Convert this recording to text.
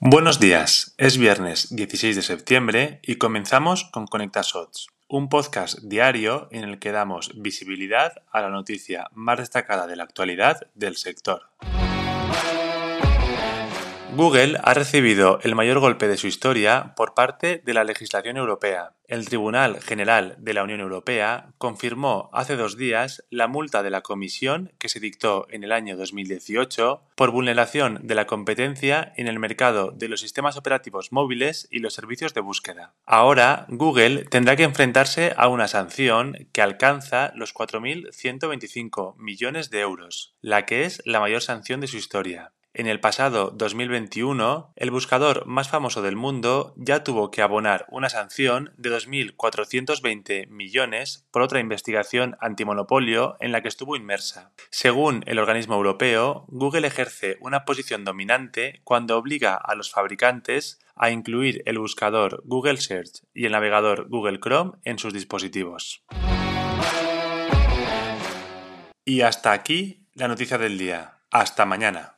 Buenos días, es viernes 16 de septiembre y comenzamos con Conecta Shots, un podcast diario en el que damos visibilidad a la noticia más destacada de la actualidad del sector. Google ha recibido el mayor golpe de su historia por parte de la legislación europea. El Tribunal General de la Unión Europea confirmó hace dos días la multa de la Comisión que se dictó en el año 2018 por vulneración de la competencia en el mercado de los sistemas operativos móviles y los servicios de búsqueda. Ahora, Google tendrá que enfrentarse a una sanción que alcanza los 4.125 millones de euros, la que es la mayor sanción de su historia. En el pasado 2021, el buscador más famoso del mundo ya tuvo que abonar una sanción de 2.420 millones por otra investigación antimonopolio en la que estuvo inmersa. Según el organismo europeo, Google ejerce una posición dominante cuando obliga a los fabricantes a incluir el buscador Google Search y el navegador Google Chrome en sus dispositivos. Y hasta aquí la noticia del día. Hasta mañana.